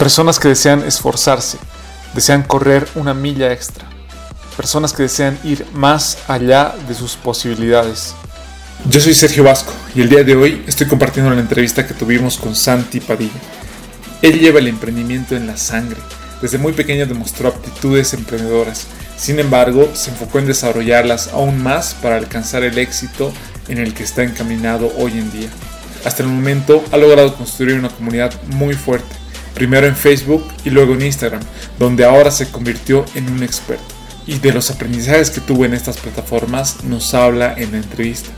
Personas que desean esforzarse, desean correr una milla extra. Personas que desean ir más allá de sus posibilidades. Yo soy Sergio Vasco y el día de hoy estoy compartiendo la entrevista que tuvimos con Santi Padilla. Él lleva el emprendimiento en la sangre. Desde muy pequeño demostró aptitudes emprendedoras sin embargo, se enfocó en desarrollarlas aún más para alcanzar el éxito en el que está encaminado hoy en día. Hasta el momento ha logrado construir una comunidad muy fuerte, primero en Facebook y luego en Instagram, donde ahora se convirtió en un experto. Y de los aprendizajes que tuvo en estas plataformas nos habla en la entrevista.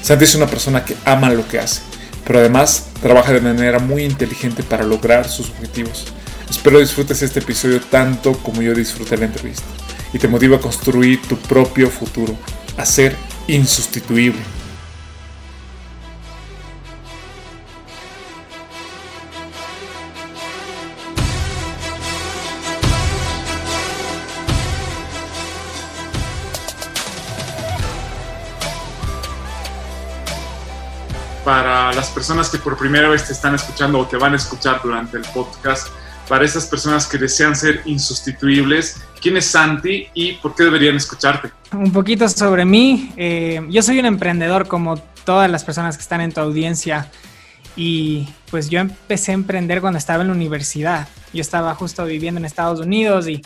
Santi es una persona que ama lo que hace, pero además trabaja de manera muy inteligente para lograr sus objetivos. Espero disfrutes este episodio tanto como yo disfruté la entrevista y te motiva a construir tu propio futuro, a ser insustituible. Personas que por primera vez te están escuchando o te van a escuchar durante el podcast, para esas personas que desean ser insustituibles, ¿Quién es Santi y por qué deberían escucharte? Un poquito sobre mí. Eh, yo soy un emprendedor como todas las personas que están en tu audiencia y pues yo empecé a emprender cuando estaba en la universidad. Yo estaba justo viviendo en Estados Unidos y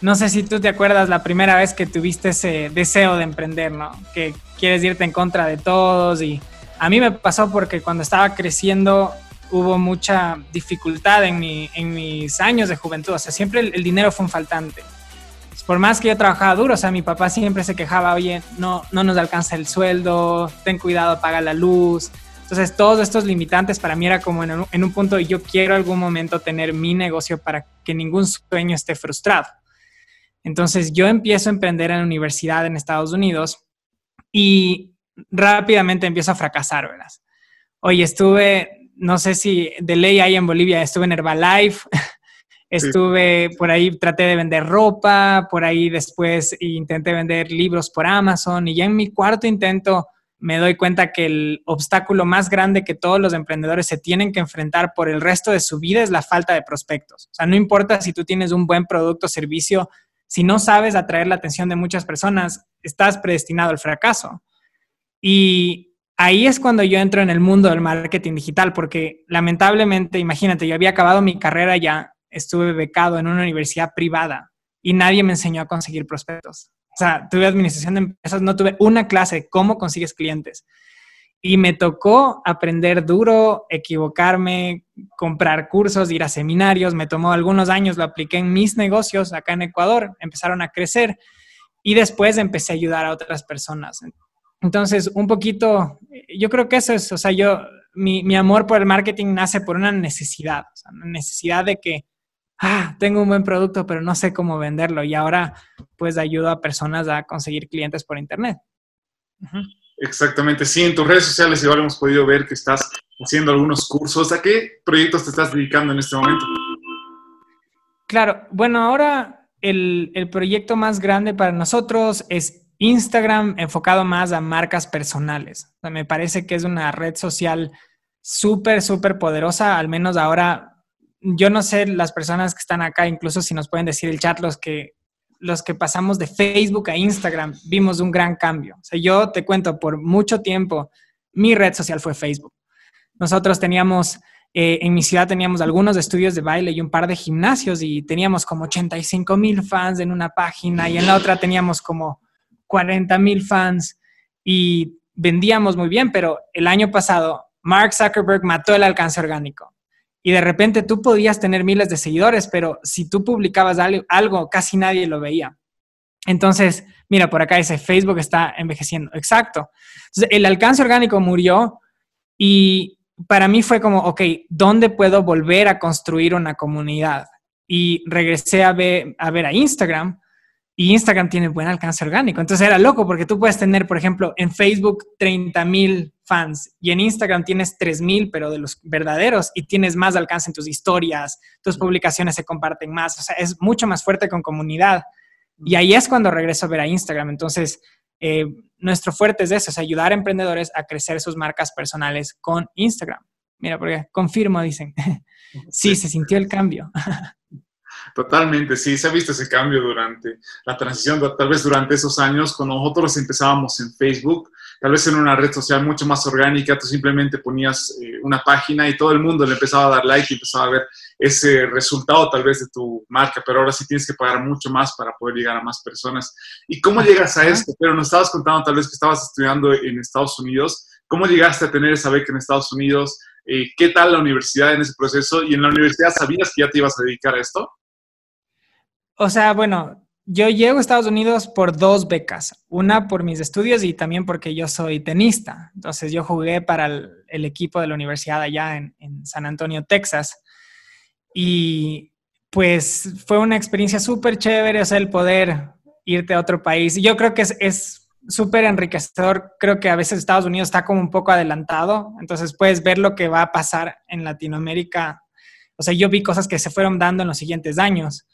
no sé si tú te acuerdas la primera vez que tuviste ese deseo de emprender, ¿no? Que quieres irte en contra de todos y a mí me pasó porque cuando estaba creciendo hubo mucha dificultad en, mis años de juventud, o sea, siempre el dinero fue un faltante por más que yo trabajaba duro, o sea, mi papá siempre se quejaba, oye, no, no nos alcanza el sueldo, ten cuidado, paga la luz. Entonces, todos estos limitantes para mí era como en un, en un punto, yo quiero algún momento tener mi negocio para que ningún sueño esté frustrado. Entonces, yo empiezo a emprender en la universidad en Estados Unidos y rápidamente empiezo a fracasar, ¿verdad? Oye, estuve, no sé si de ley hay en Bolivia, estuve en Herbalife, Estuve por ahí, traté de vender ropa, por ahí después intenté vender libros por Amazon y ya en mi cuarto intento me doy cuenta que el obstáculo más grande que todos los emprendedores se tienen que enfrentar por el resto de su vida es la falta de prospectos. O sea, no importa si tú tienes un buen producto o servicio, si no sabes atraer la atención de muchas personas, estás predestinado al fracaso. Y ahí es cuando yo entro en el mundo del marketing digital, porque lamentablemente, imagínate, yo había acabado mi carrera ya, estuve becado en una universidad privada y nadie me enseñó a conseguir prospectos. O sea, tuve administración de empresas, no tuve una clase de cómo consigues clientes. Y me tocó aprender duro, equivocarme, comprar cursos, ir a seminarios. Me tomó algunos años, lo apliqué en mis negocios acá en Ecuador, empezaron a crecer y después empecé a ayudar a otras personas. Entonces, un poquito, yo creo que eso es, o sea, yo, mi, mi amor por el marketing nace por una necesidad, o sea, una necesidad de que ah, tengo un buen producto, pero no sé cómo venderlo. Y ahora, pues, ayudo a personas a conseguir clientes por Internet. Exactamente, sí, en tus redes sociales igual hemos podido ver que estás haciendo algunos cursos. ¿A qué proyectos te estás dedicando en este momento? Claro, bueno, ahora el, el proyecto más grande para nosotros es Instagram enfocado más a marcas personales. me parece que es una red social súper, súper poderosa, al menos ahora yo no sé las personas que están acá, incluso si nos pueden decir el chat, los que, los que pasamos de Facebook a Instagram, vimos un gran cambio. Yo te cuento, por mucho tiempo, mi red social fue Facebook. Nosotros teníamos, eh, en mi ciudad teníamos algunos estudios de baile y un par de gimnasios y teníamos como 85 mil fans en una página y en la otra teníamos como 40 mil fans y vendíamos muy bien, pero el año pasado Mark Zuckerberg mató el alcance orgánico y de repente tú podías tener miles de seguidores, pero si tú publicabas algo, casi nadie lo veía. Entonces, mira, por acá dice, Facebook está envejeciendo. Exacto. El alcance orgánico murió y para mí fue como, ok, ¿dónde puedo volver a construir una comunidad? y regresé a ver, a ver a Instagram y Instagram tiene buen alcance orgánico. Entonces era loco porque tú puedes tener, por ejemplo, en Facebook 30 mil fans y en Instagram tienes 3 mil, pero de los verdaderos y tienes más alcance en tus historias, tus publicaciones se comparten más, o sea, es mucho más fuerte con comunidad. Y ahí es cuando regreso a ver a Instagram. Entonces, eh, nuestro fuerte es eso, es ayudar a emprendedores a crecer sus marcas personales con Instagram. Mira, porque confirmo, dicen. sí, se sintió el cambio. Totalmente, sí, se ha visto ese cambio durante la transición, tal vez durante esos años, cuando nosotros empezábamos en Facebook, tal vez en una red social mucho más orgánica, tú simplemente ponías eh, una página y todo el mundo le empezaba a dar like y empezaba a ver ese resultado tal vez de tu marca, pero ahora sí tienes que pagar mucho más para poder llegar a más personas. ¿Y cómo llegas a esto? Pero nos estabas contando tal vez que estabas estudiando en Estados Unidos. ¿Cómo llegaste a tener esa beca en Estados Unidos? Eh, ¿Qué tal la universidad en ese proceso? ¿Y en la universidad sabías que ya te ibas a dedicar a esto? O sea, bueno, yo llego a Estados Unidos por dos becas. Una por mis estudios y también porque yo soy tenista. Entonces yo jugué para el, equipo de la universidad allá en, San Antonio, Texas. Y pues fue una experiencia súper chévere, o sea, el poder irte a otro país. Yo creo que es súper enriquecedor. Creo que a veces Estados Unidos está como un poco adelantado. Entonces puedes ver lo que va a pasar en Latinoamérica. O sea, yo vi cosas que se fueron dando en los siguientes años.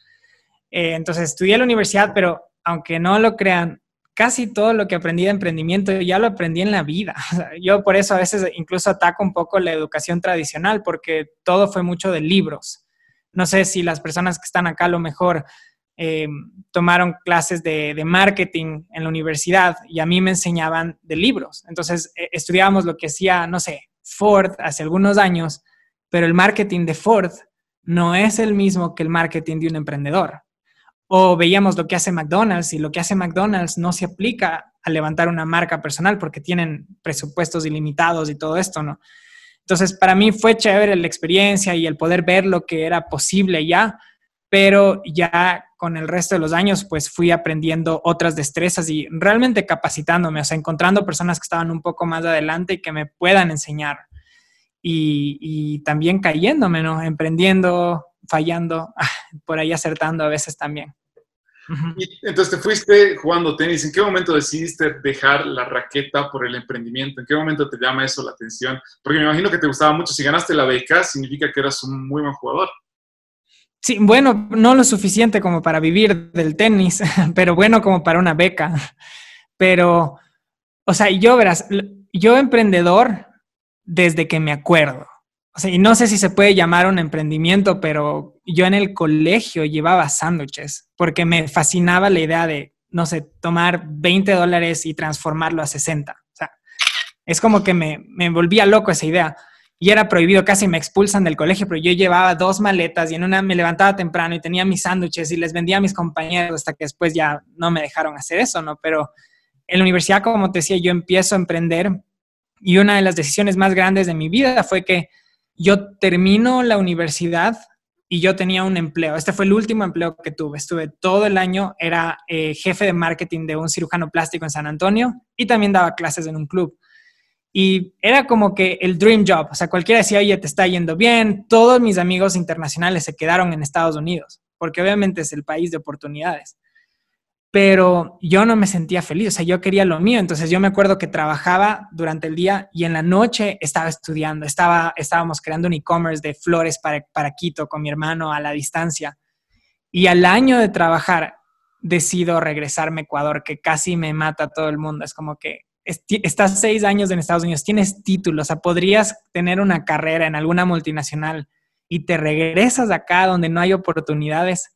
Eh, entonces estudié en la universidad, pero aunque no lo crean, casi todo lo que aprendí de emprendimiento ya lo aprendí en la vida. yo por eso a veces incluso ataco un poco la educación tradicional, porque todo fue mucho de libros. No sé si las personas que están acá a lo mejor eh, tomaron clases de, marketing en la universidad y a mí me enseñaban de libros. Entonces eh, estudiábamos lo que hacía, no sé, Ford hace algunos años, pero el marketing de Ford no es el mismo que el marketing de un emprendedor. O veíamos lo que hace McDonald's y lo que hace McDonald's no se aplica a levantar una marca personal porque tienen presupuestos ilimitados y todo esto, ¿no? Entonces, para mí fue chévere la experiencia y el poder ver lo que era posible ya, pero ya con el resto de los años, pues fui aprendiendo otras destrezas y realmente capacitándome, o sea, encontrando personas que estaban un poco más adelante y que me puedan enseñar. Y, y también cayéndome, ¿no? Emprendiendo, fallando, por ahí acertando a veces también. Y entonces te fuiste jugando tenis. ¿En qué momento decidiste dejar la raqueta por el emprendimiento? ¿En qué momento te llama eso la atención? Porque me imagino que te gustaba mucho. Si ganaste la beca, significa que eras un muy buen jugador. Sí, bueno, no lo suficiente como para vivir del tenis, pero bueno como para una beca. Pero, o sea, yo verás, yo emprendedor desde que me acuerdo. O sea, y no sé si se puede llamar un emprendimiento, pero yo en el colegio llevaba sándwiches porque me fascinaba la idea de, no sé, tomar 20 dólares y transformarlo a 60. O sea, es como que me, me volvía loco esa idea. Y era prohibido, casi me expulsan del colegio, pero yo llevaba dos maletas y en una me levantaba temprano y tenía mis sándwiches y les vendía a mis compañeros hasta que después ya no me dejaron hacer eso, ¿no? Pero en la universidad, como te decía, yo empiezo a emprender y una de las decisiones más grandes de mi vida fue que yo termino la universidad y yo tenía un empleo. Este fue el último empleo que tuve. Estuve todo el año, era eh, jefe de marketing de un cirujano plástico en San Antonio y también daba clases en un club. Y era como que el dream job. O sea, cualquiera decía, oye, te está yendo bien. Todos mis amigos internacionales se quedaron en Estados Unidos, porque obviamente es el país de oportunidades pero yo no me sentía feliz, o sea, yo quería lo mío, entonces yo me acuerdo que trabajaba durante el día y en la noche estaba estudiando, estaba, estábamos creando un e-commerce de flores para, para Quito con mi hermano a la distancia. Y al año de trabajar decido regresarme a Ecuador, que casi me mata a todo el mundo, es como que estás seis años en Estados Unidos, tienes títulos, o sea, podrías tener una carrera en alguna multinacional y te regresas acá donde no hay oportunidades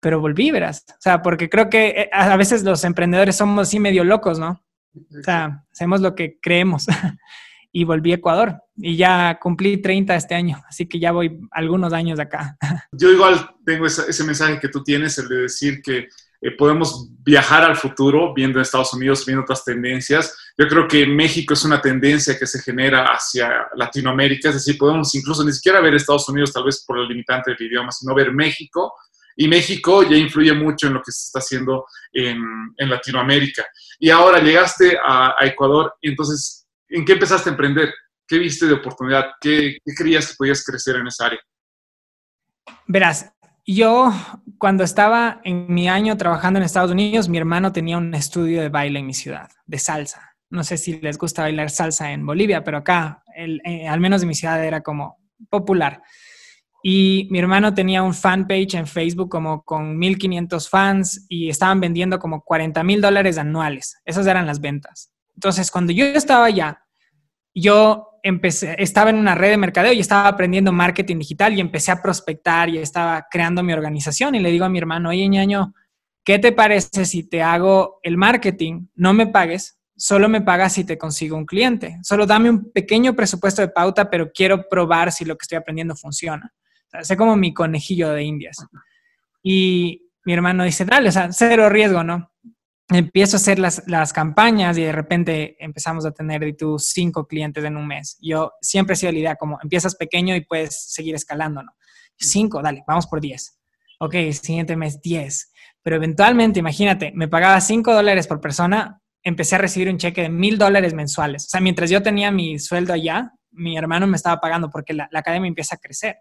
pero volví, verás. O sea, porque creo que eh, a veces los emprendedores somos así medio locos, ¿no? O sea, hacemos lo que creemos. y volví a Ecuador y ya cumplí 30 este año, así que ya voy algunos años acá. Yo igual tengo ese, mensaje que tú tienes, el de decir que eh, podemos viajar al futuro viendo Estados Unidos, viendo otras tendencias. Yo creo que México es una tendencia que se genera hacia Latinoamérica, es decir, podemos incluso ni siquiera ver Estados Unidos tal vez por el limitante del idioma, sino ver México y México ya influye mucho en lo que se está haciendo en, Latinoamérica. Y ahora llegaste a, Ecuador, y entonces, ¿en qué empezaste a emprender? ¿Qué viste de oportunidad? ¿Qué, ¿Qué, creías que podías crecer en esa área? Verás, yo cuando estaba en mi año trabajando en Estados Unidos, mi hermano tenía un estudio de baile en mi ciudad, de salsa. No sé si les gusta bailar salsa en Bolivia, pero acá, eh, al menos en mi ciudad, era como popular. Y mi hermano tenía un fanpage en Facebook como con 1500 fans y estaban vendiendo como 40 mil dólares anuales. Esas eran las ventas. Entonces, cuando yo estaba allá, yo empecé, estaba en una red de mercadeo y estaba aprendiendo marketing digital y empecé a prospectar y estaba creando mi organización y le digo a mi hermano, oye ñaño, ¿qué te parece si te hago el marketing? No me pagues, solo me pagas si te consigo un cliente. Solo dame un pequeño presupuesto de pauta, pero quiero probar si lo que estoy aprendiendo funciona. Sé como mi conejillo de indias. Y mi hermano dice, dale, o sea, cero riesgo, ¿no? empiezo a hacer las, las, campañas y de repente empezamos a tener de tus cinco clientes en un mes. Yo siempre he sido la idea como empiezas pequeño y puedes seguir escalando, ¿no? Cinco, dale, vamos por diez. Ok, siguiente mes diez. Pero eventualmente, imagínate, me pagaba cinco dólares por persona, empecé a recibir un cheque de mil dólares mensuales. O sea, mientras yo tenía mi sueldo allá, mi hermano me estaba pagando porque la, la academia empieza a crecer.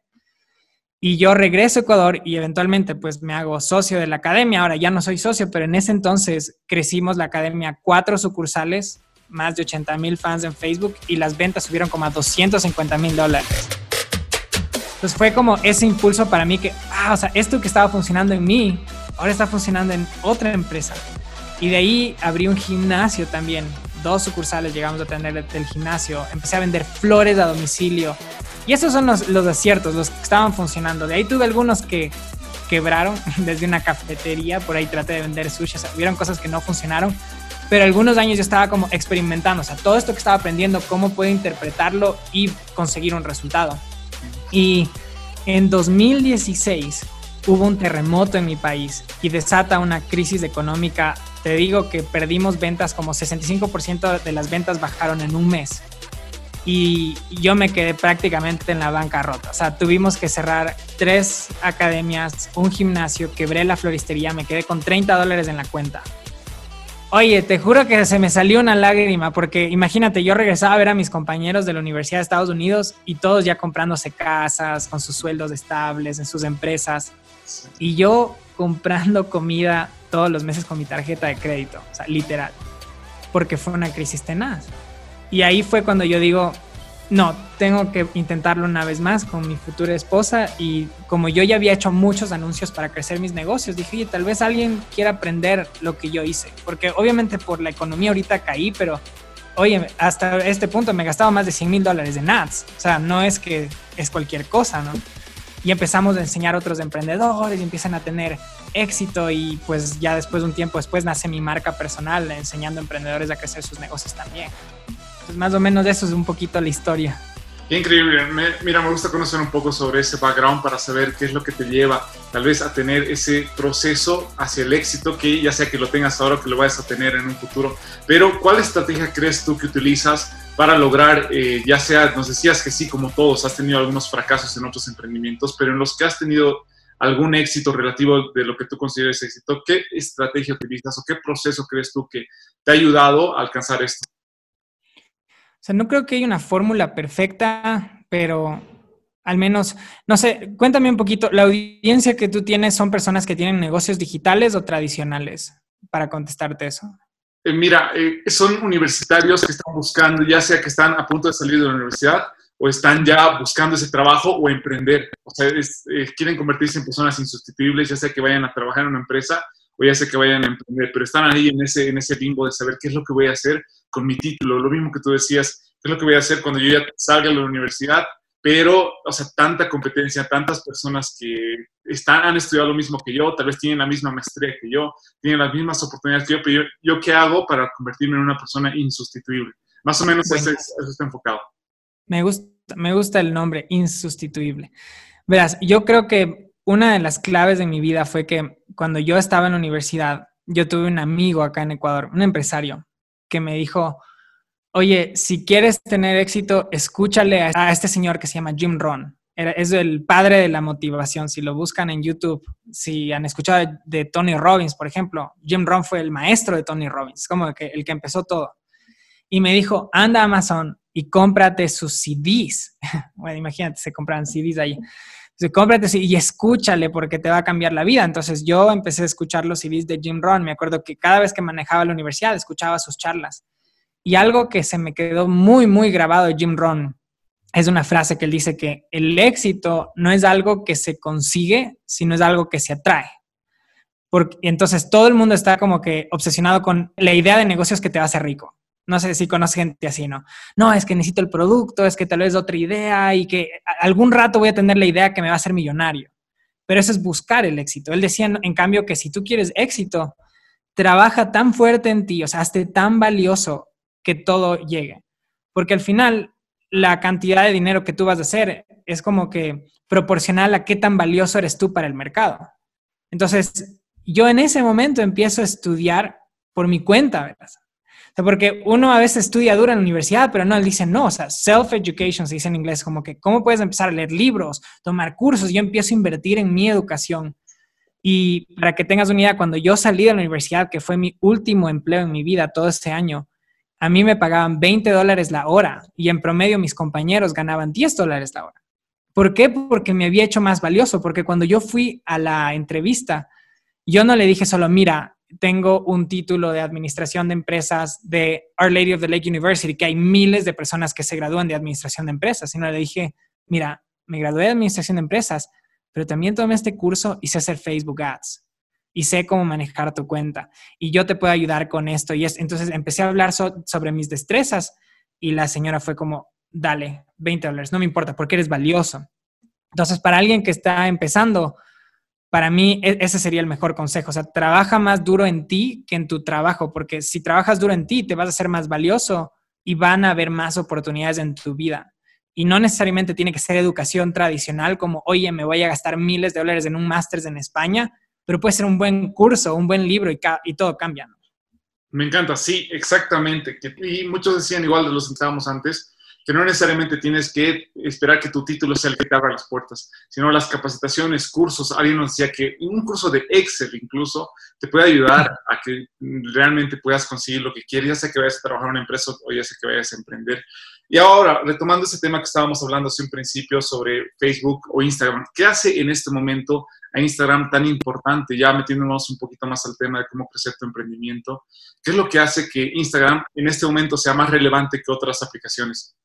Y yo regreso a Ecuador y eventualmente pues me hago socio de la academia. Ahora ya no soy socio, pero en ese entonces crecimos la academia cuatro sucursales, más de 80 mil fans en Facebook y las ventas subieron como a 250 mil dólares. Entonces fue como ese impulso para mí que, ah, o sea, esto que estaba funcionando en mí, ahora está funcionando en otra empresa. Y de ahí abrí un gimnasio también. Dos sucursales llegamos a tener del gimnasio. Empecé a vender flores a domicilio. Y esos son los, los aciertos, los que estaban funcionando. De ahí tuve algunos que quebraron desde una cafetería, por ahí traté de vender sushi, o sea, hubieron cosas que no funcionaron, pero algunos años yo estaba como experimentando, o sea, todo esto que estaba aprendiendo, cómo puedo interpretarlo y conseguir un resultado. Y en 2016 hubo un terremoto en mi país y desata una crisis económica. Te digo que perdimos ventas, como 65% de las ventas bajaron en un mes y yo me quedé prácticamente en la bancarrota. O sea, tuvimos que cerrar tres academias, un gimnasio, quebré la floristería, me quedé con 30 dólares en la cuenta. Oye, te juro que se me salió una lágrima porque imagínate, yo regresaba a ver a mis compañeros de la Universidad de Estados Unidos y todos ya comprándose casas, con sus sueldos estables, en sus empresas. Y yo comprando comida todos los meses con mi tarjeta de crédito, o sea, literal, porque fue una crisis tenaz. Y ahí fue cuando yo digo, no, tengo que intentarlo una vez más con mi futura esposa y como yo ya había hecho muchos anuncios para crecer mis negocios, dije, oye, tal vez alguien quiera aprender lo que yo hice, porque obviamente por la economía ahorita caí, pero oye, hasta este punto me gastaba más de 100 mil dólares en ads, o sea, no es que es cualquier cosa, ¿no? Y empezamos a enseñar a otros emprendedores y empiezan a tener éxito y pues ya después de un tiempo después nace mi marca personal enseñando a emprendedores a crecer sus negocios también. Pues más o menos eso es un poquito la historia. increíble. mira, me gusta conocer un poco sobre ese background para saber qué es lo que te lleva tal vez a tener ese proceso hacia el éxito, que ya sea que lo tengas ahora o que lo vayas a tener en un futuro. Pero, ¿cuál estrategia crees tú que utilizas para lograr, eh, ya sea, nos decías que sí, como todos, has tenido algunos fracasos en otros emprendimientos, pero en los que has tenido algún éxito relativo de lo que tú consideres éxito, ¿qué estrategia utilizas o qué proceso crees tú que te ha ayudado a alcanzar esto? O sea, no creo que haya una fórmula perfecta, pero al menos, no sé, cuéntame un poquito, ¿la audiencia que tú tienes son personas que tienen negocios digitales o tradicionales? Para contestarte eso. Eh, mira, eh, son universitarios que están buscando, ya sea que están a punto de salir de la universidad o están ya buscando ese trabajo o emprender. O sea, eh, quieren convertirse en personas insustituibles, ya sea que vayan a trabajar en una empresa o ya sea que vayan a emprender, pero están ahí en ese, en ese limbo de saber qué es lo que voy a hacer con mi título, lo mismo que tú decías, qué es lo que voy a hacer cuando yo ya salga de la universidad, pero, o sea, tanta competencia, tantas personas que están, han estudiado lo mismo que yo, tal vez tienen la misma maestría que yo, tienen las mismas oportunidades que yo, pero yo, qué hago para convertirme en una persona insustituible. Más o menos eso, eso está enfocado. Me gusta, me gusta el nombre, insustituible. Verás, yo creo que una de las claves de mi vida fue que cuando yo estaba en la universidad, yo tuve un amigo acá en Ecuador, un empresario, que me dijo, oye, si quieres tener éxito, escúchale a, este señor que se llama Jim Ron. es el padre de la motivación. Si lo buscan en YouTube, si han escuchado de, Tony Robbins, por ejemplo, Jim Ron fue el maestro de Tony Robbins, como el que empezó todo. Y me dijo, anda a Amazon y cómprate sus CDs. bueno, imagínate, se compran CDs ahí Dice, cómprate y escúchale porque te va a cambiar la vida. Entonces yo empecé a escuchar los CDs de Jim Rohn. Me acuerdo que cada vez que manejaba la universidad escuchaba sus charlas. Y algo que se me quedó muy, muy grabado de Jim Rohn es una frase que él dice que el éxito no es algo que se consigue, sino es algo que se atrae. Porque, entonces todo el mundo está como que obsesionado con la idea de negocios que te va a hacer rico. No sé si conoce gente así, ¿no? No, es que necesito el producto, es que tal vez otra idea y que algún rato voy a tener la idea que me va a hacer millonario. Pero eso es buscar el éxito. Él decía, en cambio, que si tú quieres éxito, trabaja tan fuerte en ti, o sea, hazte tan valioso que todo llegue. Porque al final, la cantidad de dinero que tú vas a hacer es como que proporcional a qué tan valioso eres tú para el mercado. Entonces, yo en ese momento empiezo a estudiar por mi cuenta, ¿verdad? porque uno a veces estudia duro en la universidad, pero no, él dice no, o sea, self-education se dice en inglés, como que, ¿cómo puedes empezar a leer libros, tomar cursos? Yo empiezo a invertir en mi educación. Y para que tengas una idea, cuando yo salí de la universidad, que fue mi último empleo en mi vida todo este año, a mí me pagaban 20 dólares la hora y en promedio mis compañeros ganaban 10 dólares la hora. ¿Por qué? Porque me había hecho más valioso, porque cuando yo fui a la entrevista, yo no le dije solo, mira, tengo un título de administración de empresas de Our Lady of the Lake University, que hay miles de personas que se gradúan de administración de empresas, sino le dije, mira, me gradué de administración de empresas, pero también tomé este curso y sé hacer Facebook Ads y sé cómo manejar tu cuenta y yo te puedo ayudar con esto. Y es, entonces empecé a hablar sobre mis destrezas y la señora fue como, dale, 20 dólares, no me importa porque eres valioso. Entonces, para alguien que está empezando, para mí e, ese sería el mejor consejo. O sea, trabaja más duro en ti que en tu trabajo, porque si trabajas duro en ti, te vas a ser más valioso y van a haber más oportunidades en tu vida. Y no necesariamente tiene que ser educación tradicional como, oye, me voy a gastar miles de dólares en un máster en España, pero puede ser un buen curso, un buen libro y, todo cambia. Me encanta, sí, exactamente. Y muchos decían, igual de los sentábamos antes, que no necesariamente tienes que esperar que tu título sea el que te abra las puertas, sino las capacitaciones, cursos. Alguien nos decía que un curso de Excel incluso te puede ayudar a que realmente puedas conseguir lo que quieres, ya sea que vayas a trabajar en una empresa o ya sea que vayas a emprender. Y ahora, retomando ese tema que estábamos hablando hace un principio sobre Facebook o Instagram, ¿qué hace en este momento a Instagram tan importante? Ya metiéndonos un poquito más al tema de cómo crecer tu emprendimiento, ¿qué es lo que hace que Instagram en este momento sea más relevante que otras aplicaciones?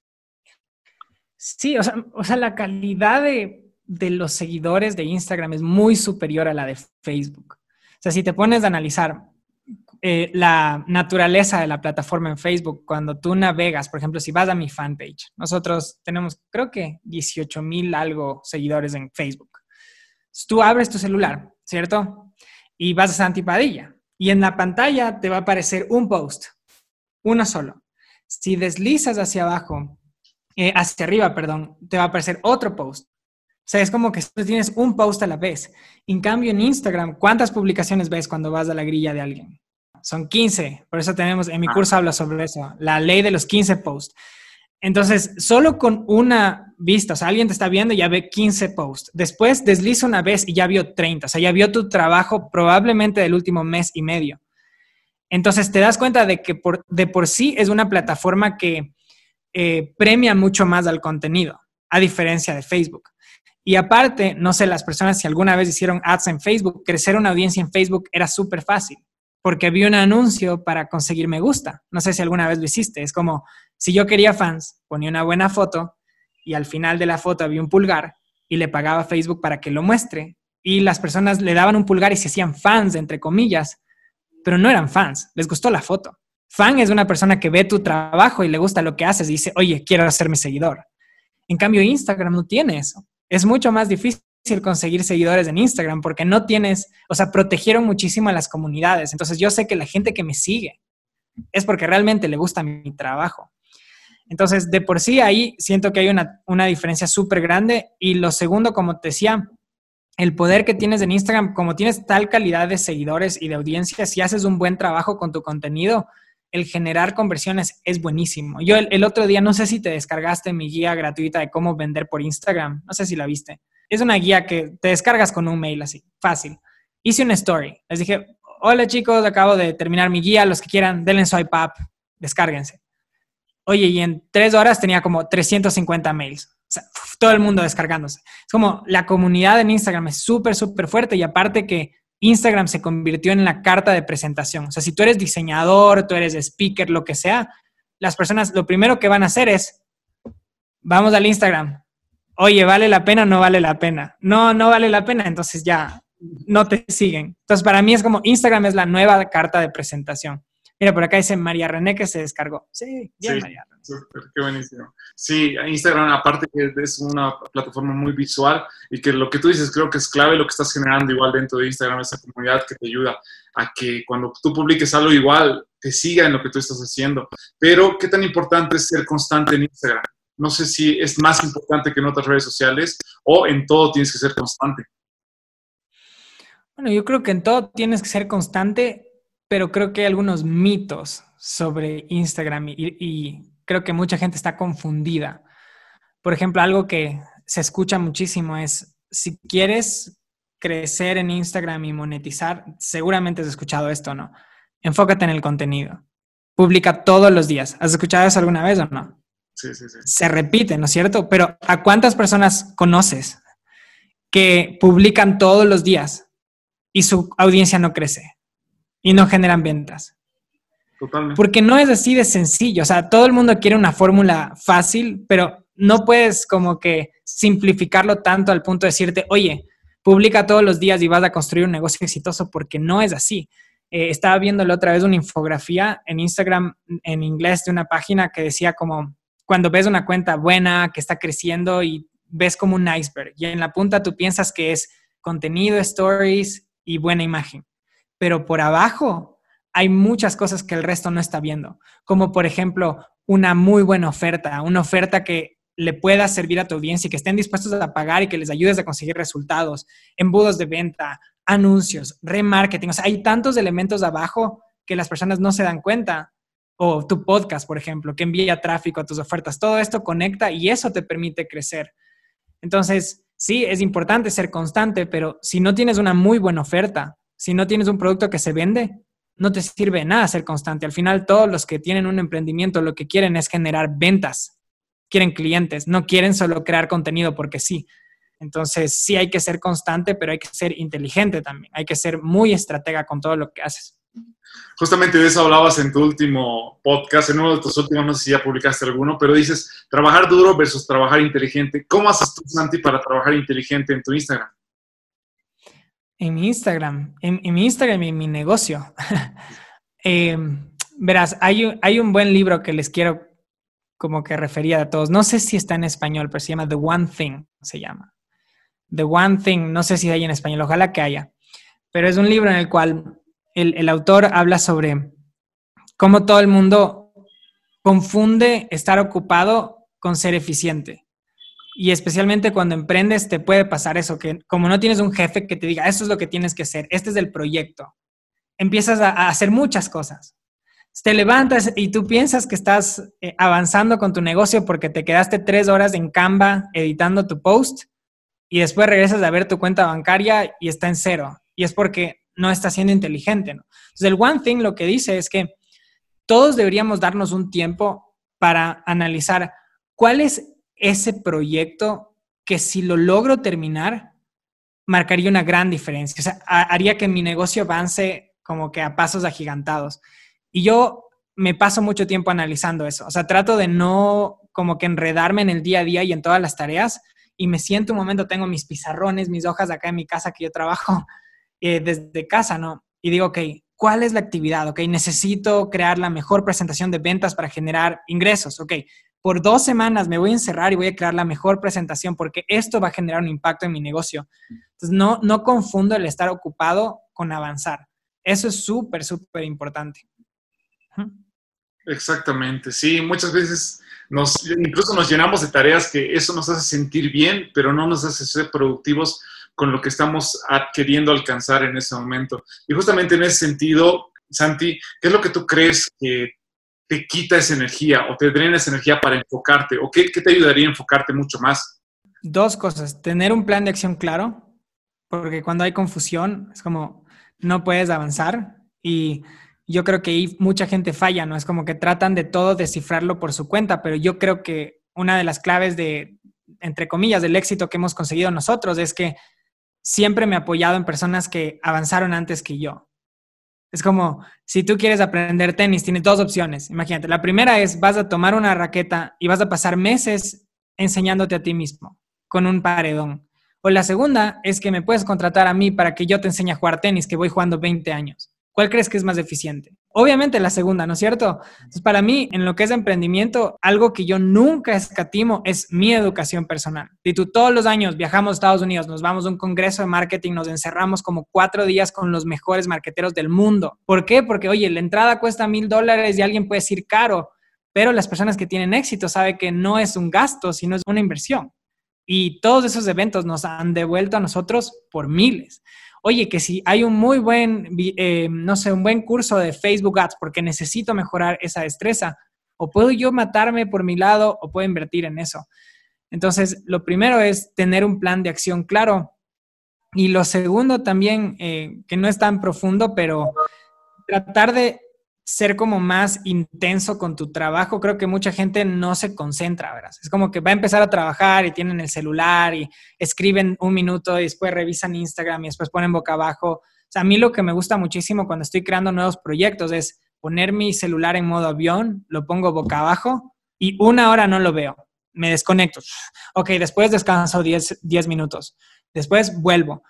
Sí, o sea, la calidad de, los seguidores de Instagram es muy superior a la de Facebook. O sea, si te pones a analizar eh, la naturaleza de la plataforma en Facebook, cuando tú navegas, por ejemplo, si vas a mi fanpage, nosotros tenemos creo que 18 mil algo seguidores en Facebook. Tú abres tu celular, ¿cierto? Y vas a Santipadilla y en la pantalla te va a aparecer un post, uno solo. Si deslizas hacia abajo eh, hacia arriba, perdón, te va a aparecer otro post. O sea, es como que tú tienes un post a la vez. En cambio, en Instagram, ¿cuántas publicaciones ves cuando vas a la grilla de alguien? Son 15. Por eso tenemos, en mi ah. curso habla sobre eso, la ley de los 15 posts. Entonces, solo con una vista, o sea, alguien te está viendo y ya ve 15 posts. Después desliza una vez y ya vio 30. O sea, ya vio tu trabajo probablemente del último mes y medio. Entonces, te das cuenta de que por, de por sí es una plataforma que eh, premia mucho más al contenido, a diferencia de Facebook. Y aparte, no sé, las personas si alguna vez hicieron ads en Facebook, crecer una audiencia en Facebook era súper fácil, porque vi un anuncio para conseguir me gusta. No sé si alguna vez lo hiciste. Es como, si yo quería fans, ponía una buena foto y al final de la foto había un pulgar y le pagaba a Facebook para que lo muestre. Y las personas le daban un pulgar y se hacían fans, entre comillas, pero no eran fans, les gustó la foto. Fan es una persona que ve tu trabajo y le gusta lo que haces y dice, oye, quiero ser mi seguidor. En cambio, Instagram no tiene eso. Es mucho más difícil conseguir seguidores en Instagram porque no tienes, o sea, protegieron muchísimo a las comunidades. Entonces yo sé que la gente que me sigue es porque realmente le gusta mi trabajo. Entonces, de por sí ahí siento que hay una, una diferencia súper grande. Y lo segundo, como te decía, el poder que tienes en Instagram, como tienes tal calidad de seguidores y de audiencia, si haces un buen trabajo con tu contenido, el generar conversiones es buenísimo. Yo el, otro día, no sé si te descargaste mi guía gratuita de cómo vender por Instagram, no sé si la viste. Es una guía que te descargas con un mail así, fácil. Hice una story, les dije, hola chicos, acabo de terminar mi guía, los que quieran, denle swipe up, descárguense. Oye, y en tres horas tenía como 350 mails. todo el mundo descargándose. Es como la comunidad en Instagram es súper, súper fuerte y aparte que Instagram se convirtió en la carta de presentación. O sea, si tú eres diseñador, tú eres speaker, lo que sea, las personas lo primero que van a hacer es, vamos al Instagram. Oye, ¿vale la pena o no vale la pena? No, no vale la pena, entonces ya no te siguen. Entonces, para mí es como Instagram es la nueva carta de presentación. Mira, por acá dice María René que se descargó. Sí, bien, María qué buenísimo. Sí, Instagram, aparte que es una plataforma muy visual y que lo que tú dices creo que es clave lo que estás generando igual dentro de Instagram, esa comunidad que te ayuda a que cuando tú publiques algo igual, te siga en lo que tú estás haciendo. Pero, ¿qué tan importante es ser constante en Instagram? No sé si es más importante que en otras redes sociales o en todo tienes que ser constante. Bueno, yo creo que en todo tienes que ser constante pero creo que hay algunos mitos sobre Instagram y, creo que mucha gente está confundida. Por ejemplo, algo que se escucha muchísimo es, si quieres crecer en Instagram y monetizar, seguramente has escuchado esto, ¿no? Enfócate en el contenido. Publica todos los días. ¿Has escuchado eso alguna vez o no? Sí, sí, sí. Se repite, ¿no es cierto? Pero ¿a cuántas personas conoces que publican todos los días y su audiencia no crece? Y no generan ventas. Totalmente. Porque no es así de sencillo. O sea, todo el mundo quiere una fórmula fácil, pero no puedes como que simplificarlo tanto al punto de decirte, oye, publica todos los días y vas a construir un negocio exitoso, porque no es así. Eh, estaba viendo la otra vez una infografía en Instagram en inglés de una página que decía como, cuando ves una cuenta buena que está creciendo y ves como un iceberg y en la punta tú piensas que es contenido, stories y buena imagen pero por abajo hay muchas cosas que el resto no está viendo, como por ejemplo una muy buena oferta, una oferta que le pueda servir a tu audiencia y que estén dispuestos a pagar y que les ayudes a conseguir resultados, embudos de venta, anuncios, remarketing. O sea, hay tantos elementos abajo que las personas no se dan cuenta. O tu podcast, por ejemplo, que envía tráfico a tus ofertas. Todo esto conecta y eso te permite crecer. Entonces, sí, es importante ser constante, pero si no tienes una muy buena oferta, si no tienes un producto que se vende, no te sirve nada ser constante. Al final, todos los que tienen un emprendimiento lo que quieren es generar ventas, quieren clientes, no quieren solo crear contenido porque sí. Entonces, sí hay que ser constante, pero hay que ser inteligente también. Hay que ser muy estratega con todo lo que haces. Justamente de eso hablabas en tu último podcast, en uno de tus últimos, no sé si ya publicaste alguno, pero dices trabajar duro versus trabajar inteligente. ¿Cómo haces tú, Santi, para trabajar inteligente en tu Instagram? En mi Instagram, en, mi Instagram y en mi negocio. Eh, verás, hay, hay un buen libro que les quiero como que refería a todos. No sé si está en español, pero se llama The One Thing, se llama. The One Thing, no sé si hay en español, ojalá que haya. Pero es un libro en el cual el, el autor habla sobre cómo todo el mundo confunde estar ocupado con ser eficiente. Y especialmente cuando emprendes te puede pasar eso, que como no tienes un jefe que te diga, esto es lo que tienes que hacer, este es el proyecto, empiezas a, hacer muchas cosas. Te levantas y tú piensas que estás eh, avanzando con tu negocio porque te quedaste tres horas en Canva editando tu post y después regresas a ver tu cuenta bancaria y está en cero. Y es porque no estás siendo inteligente. Entonces, el One Thing lo que dice es que todos deberíamos darnos un tiempo para analizar cuál es ese proyecto que si lo logro terminar, marcaría una gran diferencia. O sea, haría que mi negocio avance como que a pasos agigantados. Y yo me paso mucho tiempo analizando eso. O sea, trato de no como que enredarme en el día a día y en todas las tareas. Y me siento un momento, tengo mis pizarrones, mis hojas acá en mi casa que yo trabajo eh, desde casa, ¿no? Y digo, ok, ¿cuál es la actividad? Ok, necesito crear la mejor presentación de ventas para generar ingresos. Ok, por dos semanas me voy a encerrar y voy a crear la mejor presentación porque esto va a generar un impacto en mi negocio. Entonces, no, no confundo el estar ocupado con avanzar. Eso es súper, súper importante. Exactamente, sí, muchas veces nos, incluso nos llenamos de tareas que eso nos hace sentir bien, pero no nos hace ser productivos con lo que estamos queriendo alcanzar en ese momento. Y justamente en ese sentido, Santi, ¿qué es lo que tú crees que te quita esa energía o te drena esa energía para enfocarte? ¿O qué, te ayudaría a enfocarte mucho más? Dos cosas. Tener un plan de acción claro, porque cuando hay confusión es como no puedes avanzar y yo creo que ahí mucha gente falla, ¿no? Es como que tratan de todo descifrarlo por su cuenta, pero yo creo que una de las claves de, entre comillas, del éxito que hemos conseguido nosotros es que siempre me he apoyado en personas que avanzaron antes que yo. Es como, si tú quieres aprender tenis, tienes dos opciones. Imagínate, la primera es, vas a tomar una raqueta y vas a pasar meses enseñándote a ti mismo con un paredón. O la segunda es que me puedes contratar a mí para que yo te enseñe a jugar tenis, que voy jugando 20 años. ¿Cuál crees que es más eficiente? Obviamente la segunda, ¿no es cierto? Entonces, para mí, en lo que es emprendimiento, algo que yo nunca escatimo es mi educación personal. Si tú todos los años viajamos a Estados Unidos, nos vamos a un congreso de marketing, nos encerramos como cuatro días con los mejores marqueteros del mundo. ¿Por qué? Porque, oye, la entrada cuesta mil dólares y alguien puede decir caro, pero las personas que tienen éxito saben que no es un gasto, sino es una inversión. Y todos esos eventos nos han devuelto a nosotros por miles oye, que si hay un muy buen, eh, no sé, un buen curso de Facebook Ads porque necesito mejorar esa destreza, o puedo yo matarme por mi lado o puedo invertir en eso. Entonces, lo primero es tener un plan de acción claro. Y lo segundo también, eh, que no es tan profundo, pero tratar de ser como más intenso con tu trabajo, creo que mucha gente no se concentra, ¿verdad? Es como que va a empezar a trabajar y tienen el celular y escriben un minuto y después revisan Instagram y después ponen boca abajo. O sea, a mí lo que me gusta muchísimo cuando estoy creando nuevos proyectos es poner mi celular en modo avión, lo pongo boca abajo y una hora no lo veo. Me desconecto. Ok, después descanso 10, 10 minutos. Después vuelvo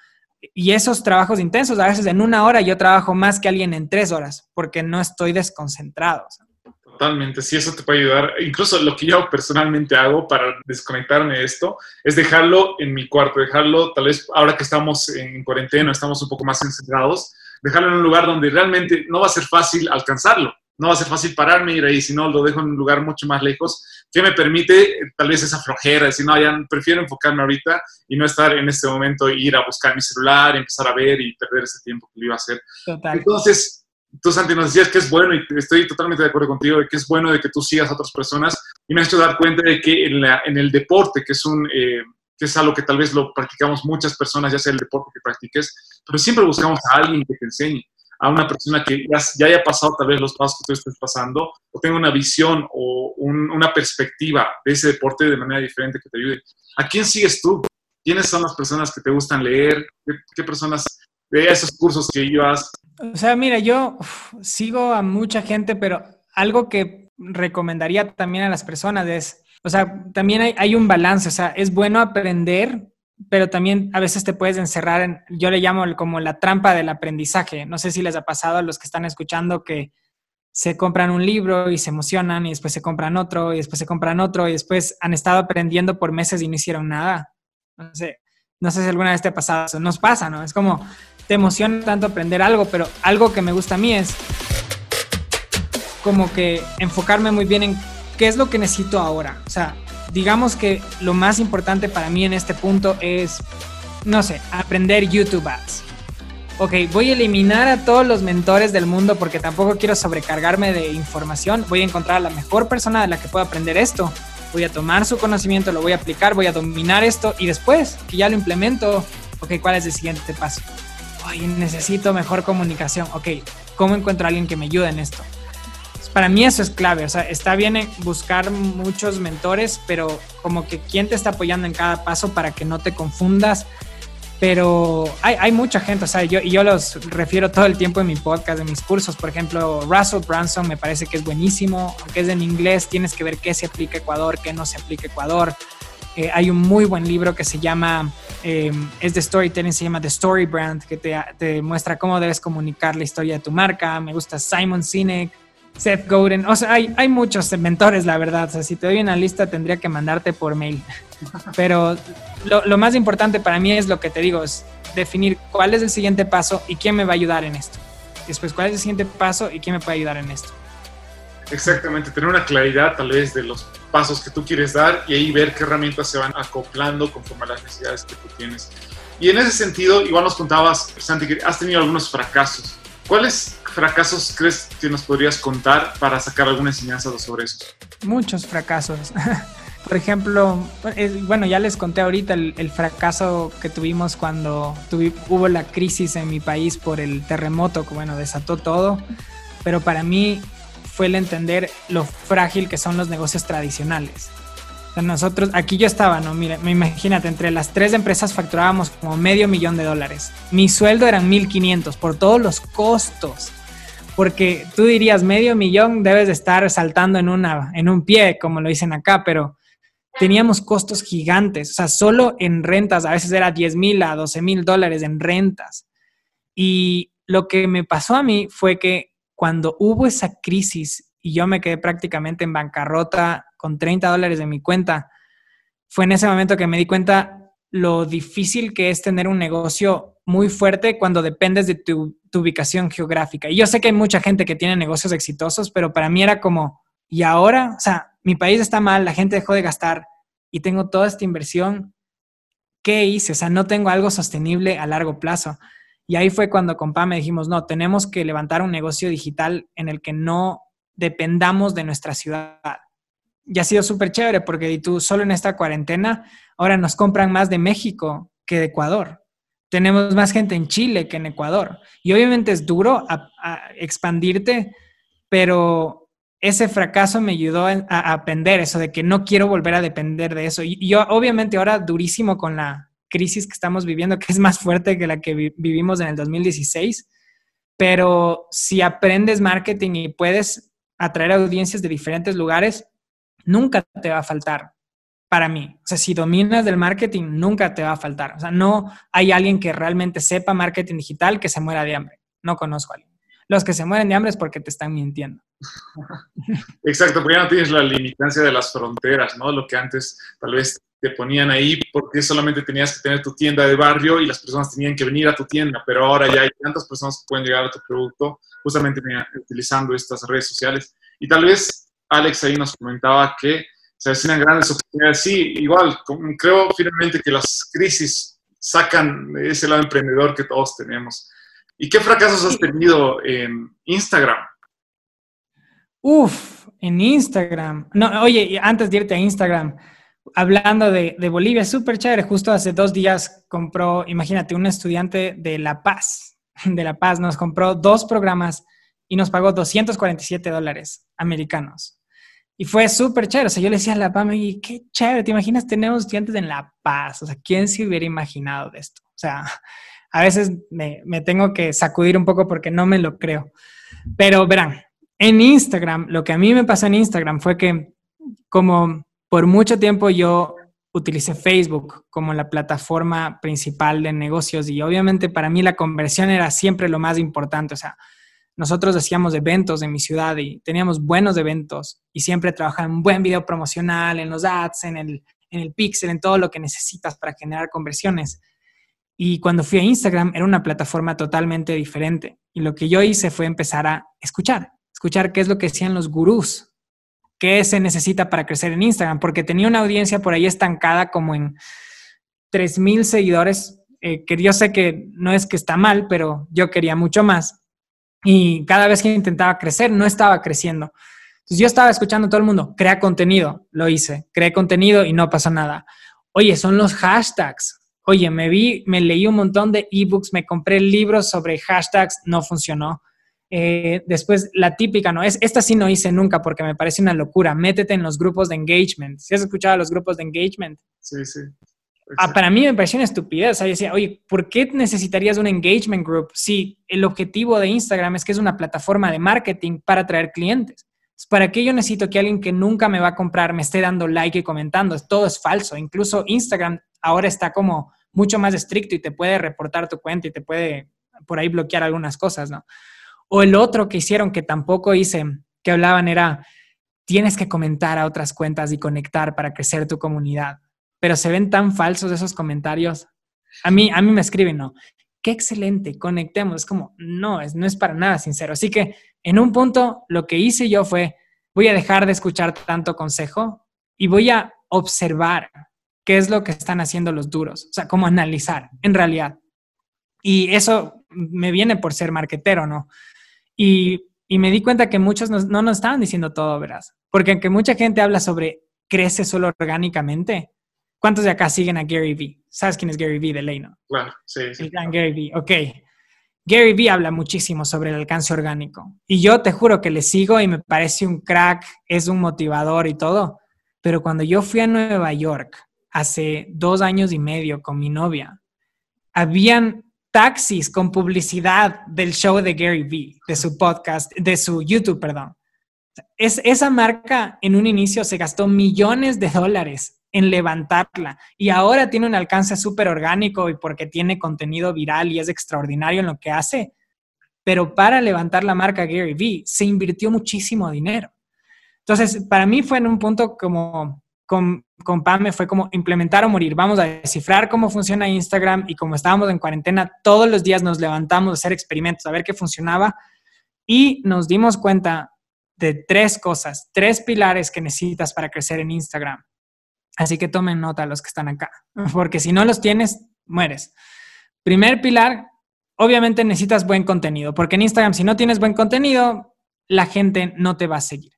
y esos trabajos intensos, a veces en una hora yo trabajo más que alguien en tres horas, porque no estoy desconcentrado. Totalmente, sí, eso te puede ayudar. Incluso lo que yo personalmente hago para desconectarme de esto es dejarlo en mi cuarto, dejarlo, tal vez ahora que estamos en cuarentena, estamos un poco más encerrados, dejarlo en un lugar donde realmente no va a ser fácil alcanzarlo no va a ser fácil pararme y ir ahí, si no, lo dejo en un lugar mucho más lejos, que me permite eh, tal vez esa flojera, decir, no, ya prefiero enfocarme ahorita y no estar en este momento, ir a buscar mi celular, empezar a ver y perder ese tiempo que lo iba a hacer. Total. Entonces, tú, Santi, nos decías que es bueno, y estoy totalmente de acuerdo contigo, de que es bueno de que tú sigas a otras personas, y me has hecho dar cuenta de que en, en el deporte, que es un... Eh, que es algo que tal vez lo practicamos muchas personas, ya sea el deporte que practiques, pero siempre buscamos a alguien que te enseñe a una persona que ya, haya pasado tal vez los pasos que tú estés pasando o tenga una visión o una perspectiva de ese deporte de manera diferente que te ayude. ¿A quién sigues tú? ¿Quiénes son las personas que te gustan leer? ¿Qué, personas de esos cursos que llevas? O sea, mira, yo sigo a mucha gente, pero algo que recomendaría también a las personas es, o sea, también hay, hay un balance, o sea, es bueno aprender pero también a veces te puedes encerrar en, yo le llamo como la trampa del aprendizaje. No sé si les ha pasado a los que están escuchando que se compran un libro y se emocionan y después se compran otro y después se compran otro y después han estado aprendiendo por meses y no hicieron nada. No sé, no sé si alguna vez te ha pasado. Nos pasa, ¿no? Es como, te emociona tanto aprender algo, pero algo que me gusta a mí es como que enfocarme muy bien en qué es lo que necesito ahora. O sea, digamos que lo más importante para mí en este punto es, no sé, aprender YouTube Ads. Ok, voy a eliminar a todos los mentores del mundo porque tampoco quiero sobrecargarme de información. Voy a encontrar a la mejor persona de la que pueda aprender esto. Voy a tomar su conocimiento, lo voy a aplicar, voy a dominar esto y después que ya lo implemento, ok, ¿cuál es el siguiente paso? Oye, necesito mejor comunicación. Ok, ¿cómo encuentro a alguien que me ayude en esto? Para mí eso es clave, o sea, está bien buscar muchos mentores, pero como que quién te está apoyando en cada paso para que no te confundas. Pero hay, mucha gente, o sea, yo, yo los refiero todo el tiempo en mi podcast, en mis cursos. Por ejemplo, Russell Branson me parece que es buenísimo, aunque es en inglés, tienes que ver qué se aplica a Ecuador, qué no se aplica a Ecuador. Eh, hay un muy buen libro que se llama, eh, es de storytelling, se llama The Story Brand, que te, te muestra cómo debes comunicar la historia de tu marca. Me gusta Simon Sinek, Seth Godin. O sea, hay, hay muchos mentores, la verdad. O sea, si te doy una lista, tendría que mandarte por mail. Pero lo, lo, más importante para mí es lo que te digo, es definir cuál es el siguiente paso y quién me va a ayudar en esto. Después, cuál es el siguiente paso y quién me puede ayudar en esto. Exactamente, tener una claridad tal vez de los pasos que tú quieres dar y ahí ver qué herramientas se van acoplando conforme a las necesidades que tú tienes. Y en ese sentido, igual nos contabas, Santi, que has tenido algunos fracasos. ¿Cuáles fracasos crees que nos podrías contar para sacar alguna enseñanza sobre eso? Muchos fracasos. Por ejemplo, bueno, ya les conté ahorita el, fracaso que tuvimos cuando hubo la crisis en mi país por el terremoto, que bueno, desató todo, pero para mí fue el entender lo frágil que son los negocios tradicionales. Nosotros, aquí yo estaba, ¿no? Mira, imagínate, entre las tres empresas facturábamos como medio millón de dólares. Mi sueldo eran 1500 por todos los costos. Porque tú dirías medio millón debes de estar saltando en, una, en un pie, como lo dicen acá, pero teníamos costos gigantes. O sea, solo en rentas, a veces era 10 mil a 12 mil dólares en rentas. Y lo que me pasó a mí fue que cuando hubo esa crisis y yo me quedé prácticamente en bancarrota con 30 dólares en mi cuenta, fue en ese momento que me di cuenta lo difícil que es tener un negocio muy fuerte cuando dependes de tu, ubicación geográfica. Y yo sé que hay mucha gente que tiene negocios exitosos, pero para mí era como, ¿y ahora? O sea, mi país está mal, la gente dejó de gastar y tengo toda esta inversión. ¿Qué hice? O sea, no tengo algo sostenible a largo plazo. Y ahí fue cuando con me dijimos, no, tenemos que levantar un negocio digital en el que no dependamos de nuestra ciudad. Y ha sido súper chévere porque tú solo en esta cuarentena ahora nos compran más de México que de Ecuador. Tenemos más gente en Chile que en Ecuador. Y obviamente es duro expandirte, pero ese fracaso me ayudó a, aprender eso de que no quiero volver a depender de eso. Y yo obviamente ahora durísimo con la crisis que estamos viviendo, que es más fuerte que la que vivimos en el 2016, pero si aprendes marketing y puedes atraer audiencias de diferentes lugares, nunca te va a faltar para mí. O sea, si dominas del marketing, nunca te va a faltar. O sea, no hay alguien que realmente sepa marketing digital que se muera de hambre. No conozco a alguien. Los que se mueren de hambre es porque te están mintiendo. Exacto, porque ya no tienes la limitancia de las fronteras, ¿no? Lo que antes tal vez te ponían ahí porque solamente tenías que tener tu tienda de barrio y las personas tenían que venir a tu tienda, pero ahora ya hay tantas personas que pueden llegar a tu producto justamente utilizando estas redes sociales. Y tal vez Alex ahí nos comentaba que se avecinan grandes oportunidades. Sí, igual, creo finalmente que las crisis sacan ese lado emprendedor que todos tenemos. ¿Y qué fracasos has tenido en Instagram? Uf, en Instagram. No, oye, antes de irte a Instagram, hablando de, Bolivia, súper chévere. Justo hace dos días compró, imagínate, un estudiante de La Paz, de La Paz, nos compró dos programas y nos pagó 247 dólares americanos. Y fue súper chévere. O sea, yo le decía a La Paz, y qué chévere, ¿te imaginas tenemos estudiantes en La Paz? O sea, ¿quién se hubiera imaginado de esto? O sea, a veces me, me tengo que sacudir un poco porque no me lo creo. Pero verán, en Instagram, lo que a mí me pasó en Instagram fue que como por mucho tiempo yo utilicé Facebook como la plataforma principal de negocios y obviamente para mí la conversión era siempre lo más importante. O sea, nosotros hacíamos eventos en mi ciudad y teníamos buenos eventos y siempre trabajaba en un buen video promocional, en los ads, en el, en el pixel, en todo lo que necesitas para generar conversiones. Y cuando fui a Instagram era una plataforma totalmente diferente. Y lo que yo hice fue empezar a escuchar, escuchar qué es lo que decían los gurús qué se necesita para crecer en Instagram, porque tenía una audiencia por ahí estancada como en 3.000 seguidores, eh, que yo sé que no es que está mal, pero yo quería mucho más. Y cada vez que intentaba crecer, no estaba creciendo. Entonces yo estaba escuchando a todo el mundo, crea contenido, lo hice, creé contenido y no pasó nada. Oye, son los hashtags. Oye, me vi, me leí un montón de ebooks, me compré libros sobre hashtags, no funcionó. Eh, después, la típica, ¿no? Es, esta sí no hice nunca porque me parece una locura. Métete en los grupos de engagement. ¿Si has escuchado los grupos de engagement? Sí, sí. Ah, para mí me pareció una estupidez. O sea, yo decía, oye, ¿por qué necesitarías un engagement group si el objetivo de Instagram es que es una plataforma de marketing para atraer clientes? ¿Para qué yo necesito que alguien que nunca me va a comprar me esté dando like y comentando? Todo es falso. Incluso Instagram ahora está como mucho más estricto y te puede reportar tu cuenta y te puede por ahí bloquear algunas cosas, ¿no? O el otro que hicieron que tampoco hice, que hablaban era, tienes que comentar a otras cuentas y conectar para crecer tu comunidad. Pero se ven tan falsos esos comentarios. A mí, a mí me escriben, ¿no? Qué excelente, conectemos. Es como, no, es, no es para nada sincero. Así que en un punto lo que hice yo fue, voy a dejar de escuchar tanto consejo y voy a observar qué es lo que están haciendo los duros. O sea, cómo analizar en realidad. Y eso me viene por ser marquetero, ¿no? Y, me di cuenta que muchos no nos estaban diciendo todo, verás. Porque aunque mucha gente habla sobre crece solo orgánicamente, ¿cuántos de acá siguen a Gary Vee? ¿Sabes quién es Gary Vee de ley, no? Claro, sí. sí. El gran Gary Vee, ok. Gary Vee habla muchísimo sobre el alcance orgánico. Y yo te juro que le sigo y me parece un crack, es un motivador y todo. Pero cuando yo fui a Nueva York hace dos años y medio con mi novia, habían taxis con publicidad del show de Gary Vee, de su podcast, de su YouTube, perdón. Es, esa marca en un inicio se gastó millones de dólares en levantarla y ahora tiene un alcance súper orgánico y porque tiene contenido viral y es extraordinario en lo que hace. Pero para levantar la marca Gary Vee se invirtió muchísimo dinero. Entonces, para mí fue en un punto como con, con Pame fue como implementar o morir. Vamos a descifrar cómo funciona Instagram y como estábamos en cuarentena, todos los días nos levantamos a hacer experimentos, a ver qué funcionaba y nos dimos cuenta de tres cosas, tres pilares que necesitas para crecer en Instagram. Así que tomen nota los que están acá, porque si no los tienes, mueres. Primer pilar, obviamente necesitas buen contenido, porque en Instagram si no tienes buen contenido, la gente no te va a seguir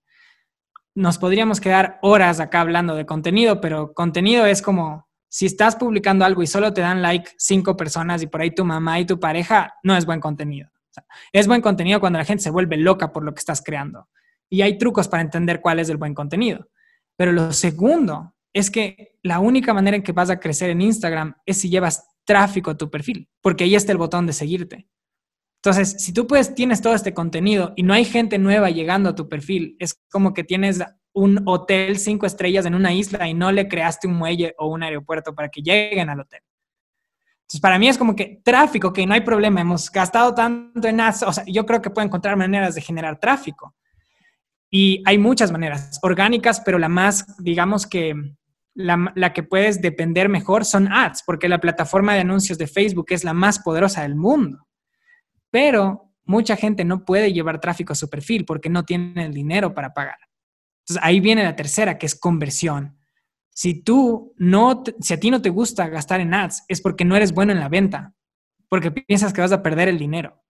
nos podríamos quedar horas acá hablando de contenido, pero contenido es como si estás publicando algo y solo te dan like cinco personas y por ahí tu mamá y tu pareja, no es buen contenido. es buen contenido cuando la gente se vuelve loca por lo que estás creando. Y hay trucos para entender cuál es el buen contenido. Pero lo segundo es que la única manera en que vas a crecer en Instagram es si llevas tráfico a tu perfil, porque ahí está el botón de seguirte. Entonces, si tú puedes, tienes todo este contenido y no hay gente nueva llegando a tu perfil, es como que tienes un hotel cinco estrellas en una isla y no le creaste un muelle o un aeropuerto para que lleguen al hotel. Entonces, para mí es como que tráfico, que no hay problema, hemos gastado tanto en ads, o sea, yo creo que puedo encontrar maneras de generar tráfico. Y hay muchas maneras orgánicas, pero la más, digamos que la, que puedes depender mejor son ads, porque la plataforma de anuncios de Facebook es la más poderosa del mundo. Pero mucha gente no puede llevar tráfico a su perfil porque no tiene el dinero para pagar. Entonces ahí viene la tercera, que es conversión. Si tú no, si a ti no te gusta gastar en ads, es porque no eres bueno en la venta, porque piensas que vas a perder el dinero.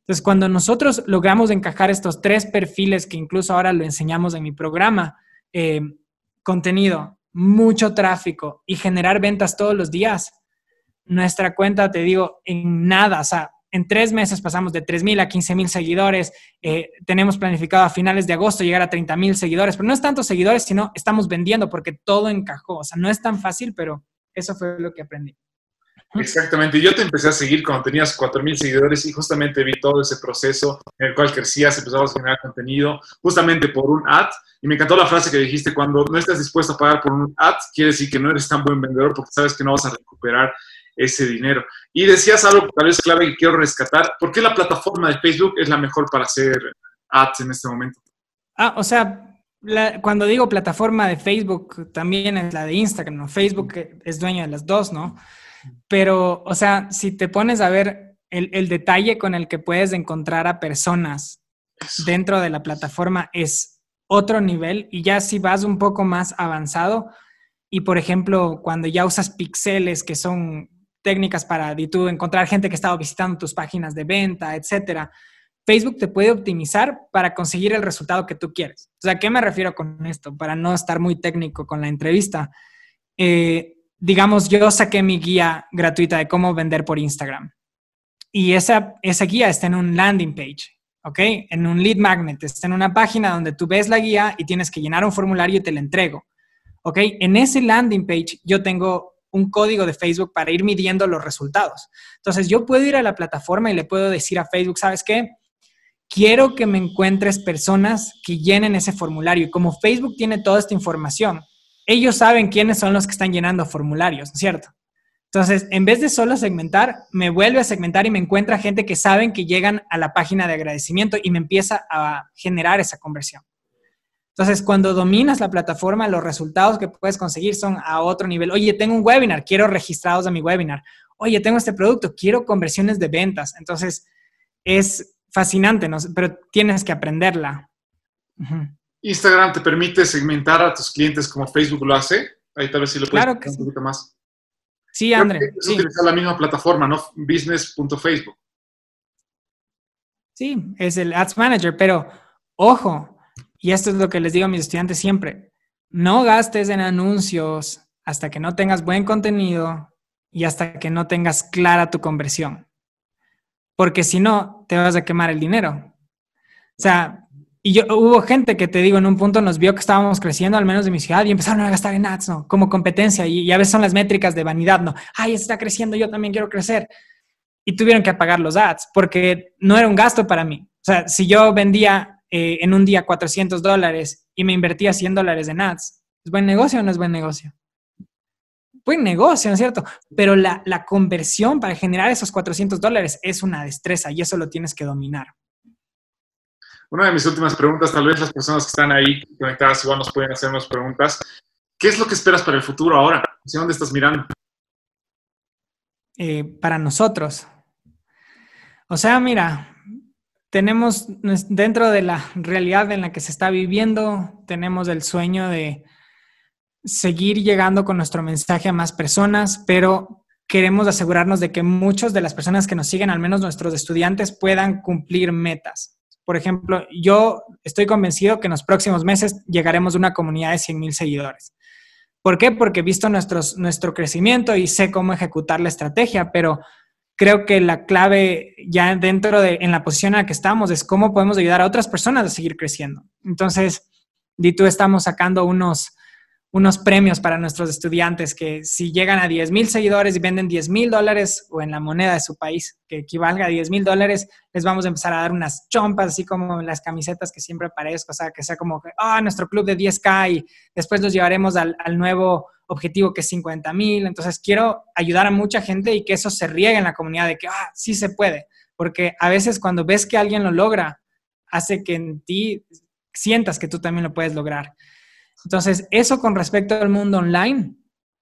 Entonces, cuando nosotros logramos encajar estos tres perfiles que incluso ahora lo enseñamos en mi programa, eh, contenido, mucho tráfico y generar ventas todos los días, nuestra cuenta, te digo, en nada, o sea, en tres meses pasamos de 3.000 a 15.000 seguidores. Eh, tenemos planificado a finales de agosto llegar a 30.000 seguidores, pero no es tanto seguidores, sino estamos vendiendo porque todo encajó. O sea, no es tan fácil, pero eso fue lo que aprendí. Exactamente. Yo te empecé a seguir cuando tenías 4.000 seguidores y justamente vi todo ese proceso en el cual crecías, empezabas a generar contenido, justamente por un ad. Y me encantó la frase que dijiste, cuando no estás dispuesto a pagar por un ad, quiere decir que no eres tan buen vendedor porque sabes que no vas a recuperar ese dinero. Y decías algo tal vez clave que quiero rescatar. ¿Por qué la plataforma de Facebook es la mejor para hacer ads en este momento? Ah, o sea, cuando digo plataforma de Facebook, también es la de Instagram, ¿no? Facebook es dueño de las dos, ¿no? Pero, o sea, si te pones a ver el, detalle con el que puedes encontrar a personas dentro de la plataforma es otro nivel y ya si vas un poco más avanzado y, por ejemplo, cuando ya usas pixeles que son técnicas para tú encontrar gente que estaba visitando tus páginas de venta, etcétera. Facebook te puede optimizar para conseguir el resultado que tú quieres. O sea, ¿a qué me refiero con esto? Para no estar muy técnico con la entrevista. Eh, digamos, yo saqué mi guía gratuita de cómo vender por Instagram. Y esa, esa guía está en un landing page, ¿ok? En un lead magnet, está en una página donde tú ves la guía y tienes que llenar un formulario y te la entrego, ¿ok? En ese landing page yo tengo un código de Facebook para ir midiendo los resultados. Entonces, yo puedo ir a la plataforma y le puedo decir a Facebook, ¿sabes qué? Quiero que me encuentres personas que llenen ese formulario. Y como Facebook tiene toda esta información, ellos saben quiénes son los que están llenando formularios, ¿no es cierto? Entonces, en vez de solo segmentar, me vuelve a segmentar y me encuentra gente que saben que llegan a la página de agradecimiento y me empieza a generar esa conversión. Entonces, cuando dominas la plataforma, los resultados que puedes conseguir son a otro nivel. Oye, tengo un webinar, quiero registrados a mi webinar. Oye, tengo este producto, quiero conversiones de ventas. Entonces, es fascinante, ¿no? pero tienes que aprenderla. Instagram te permite segmentar a tus clientes como Facebook lo hace. Ahí tal vez sí lo puedes claro un poquito más. Sí, André. Es utilizar la misma plataforma, ¿no? Business.facebook. Sí, es el Ads Manager, pero ojo, y esto es lo que les digo a mis estudiantes siempre, no gastes en anuncios hasta que no tengas buen contenido y hasta que no tengas clara tu conversión. Porque si no, te vas a quemar el dinero. O sea, Y yo, hubo gente que te digo, en un punto nos vio que estábamos creciendo, al menos de mi ciudad, y empezaron a gastar en ads, ¿no? Como competencia. Y, a veces son las métricas de vanidad, ¿no? Ay, está creciendo, yo también quiero crecer. Y tuvieron que apagar los ads porque no era un gasto para mí. O sea, si yo vendía eh, en un día 400 dólares y me invertía 100 dólares en ads, ¿es buen negocio o no es buen negocio? Buen negocio, ¿no es cierto? Pero la, la conversión para generar esos 400 dólares es una destreza y eso lo tienes que dominar. Una de mis últimas preguntas, tal vez las personas que están ahí conectadas igual nos pueden hacernos preguntas. ¿Qué es lo que esperas para el futuro ahora? ¿Hacia dónde estás mirando? Eh, para nosotros. O sea, mira, tenemos dentro de la realidad en la que se está viviendo, tenemos el sueño de seguir llegando con nuestro mensaje a más personas, pero queremos asegurarnos de que muchas de las personas que nos siguen, al menos nuestros estudiantes, puedan cumplir metas. Por ejemplo, yo estoy convencido que en los próximos meses llegaremos a una comunidad de 100 mil seguidores. ¿Por qué? Porque visto nuestro crecimiento y sé cómo ejecutar la estrategia, pero creo que la clave ya dentro de, en la posición en la que estamos es cómo podemos ayudar a otras personas a seguir creciendo. Entonces, di tú estamos sacando unos, unos premios para nuestros estudiantes que si llegan a 10 mil seguidores y venden 10 mil dólares o en la moneda de su país que equivalga a 10 mil dólares, les vamos a empezar a dar unas chompas, así como las camisetas que siempre aparezco, o sea, que sea como, ah, nuestro club de 10K y después los llevaremos al, nuevo objetivo que es 50 mil. Entonces, quiero ayudar a mucha gente y que eso se riegue en la comunidad de que, ah, sí se puede, porque a veces cuando ves que alguien lo logra, hace que en ti sientas que tú también lo puedes lograr. Entonces, eso con respecto al mundo online.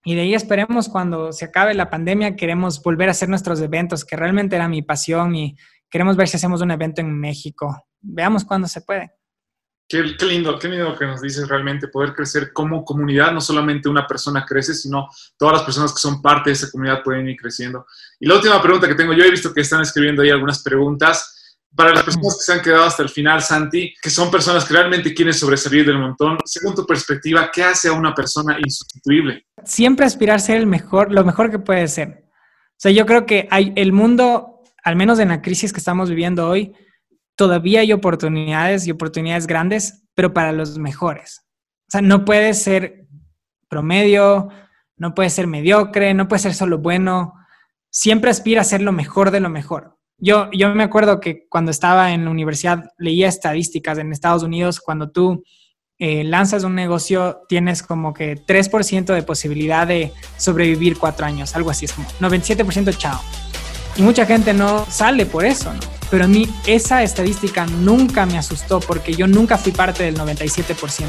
Y de ahí esperemos cuando se acabe la pandemia, queremos volver a hacer nuestros eventos, que realmente era mi pasión y queremos ver si hacemos un evento en México. Veamos cuándo se puede. Qué, lindo, qué lindo que nos dices realmente, poder crecer como comunidad, no solamente una persona crece, sino todas las personas que son parte de esa comunidad pueden ir creciendo. Y la última pregunta que tengo, yo he visto que están escribiendo ahí algunas preguntas para las personas que se han quedado hasta el final, Santi, que son personas que realmente quieren sobresalir del montón, según tu perspectiva, ¿qué hace a una persona insustituible? Siempre aspirar a ser el mejor, lo mejor que puede ser. O sea, yo creo que hay el mundo, al menos en la crisis que estamos viviendo hoy, todavía hay oportunidades y oportunidades grandes, pero para los mejores. O sea, no puede ser promedio, no puede ser mediocre, no puede ser solo bueno. Siempre aspira a ser lo mejor de lo mejor. Yo, yo me acuerdo que cuando estaba en la universidad leía estadísticas en Estados Unidos, cuando tú eh, lanzas un negocio, tienes como que 3% de posibilidad de sobrevivir cuatro años, algo así, es como 97% chao. Y mucha gente no sale por eso. Pero a mí esa estadística nunca me asustó porque yo nunca fui parte del 97%.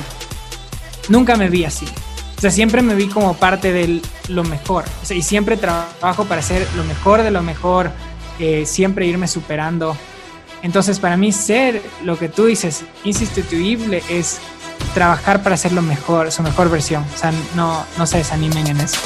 Nunca me vi así. O sea, siempre me vi como parte de lo mejor. O sea, y siempre trabajo para ser lo mejor de lo mejor, siempre irme superando. Entonces, para mí, ser lo que tú dices, insustituible, es trabajar para ser lo mejor, su mejor versión. O sea, no, no se desanimen en eso.